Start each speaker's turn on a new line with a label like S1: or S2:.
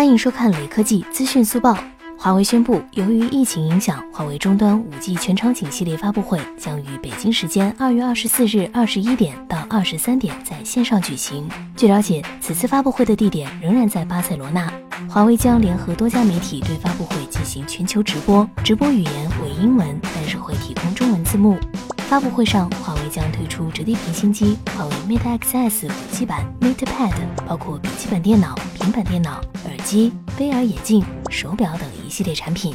S1: 欢迎收看雷科技资讯速报。华为宣布，由于疫情影响，华为终端 5G 全场景系列发布会将于北京时间二月二十四日二十一点到二十三点在线上举行。据了解，此次发布会的地点仍然在巴塞罗那。华为将联合多家媒体对发布会进行全球直播，直播语言为英文，但是会提供中文字幕。发布会上，华为将推出折叠屏新机华为 Mate X S 5G 版 Mate Pad，包括笔记本电脑、平板电脑、机、VR 眼镜、手表等一系列产品。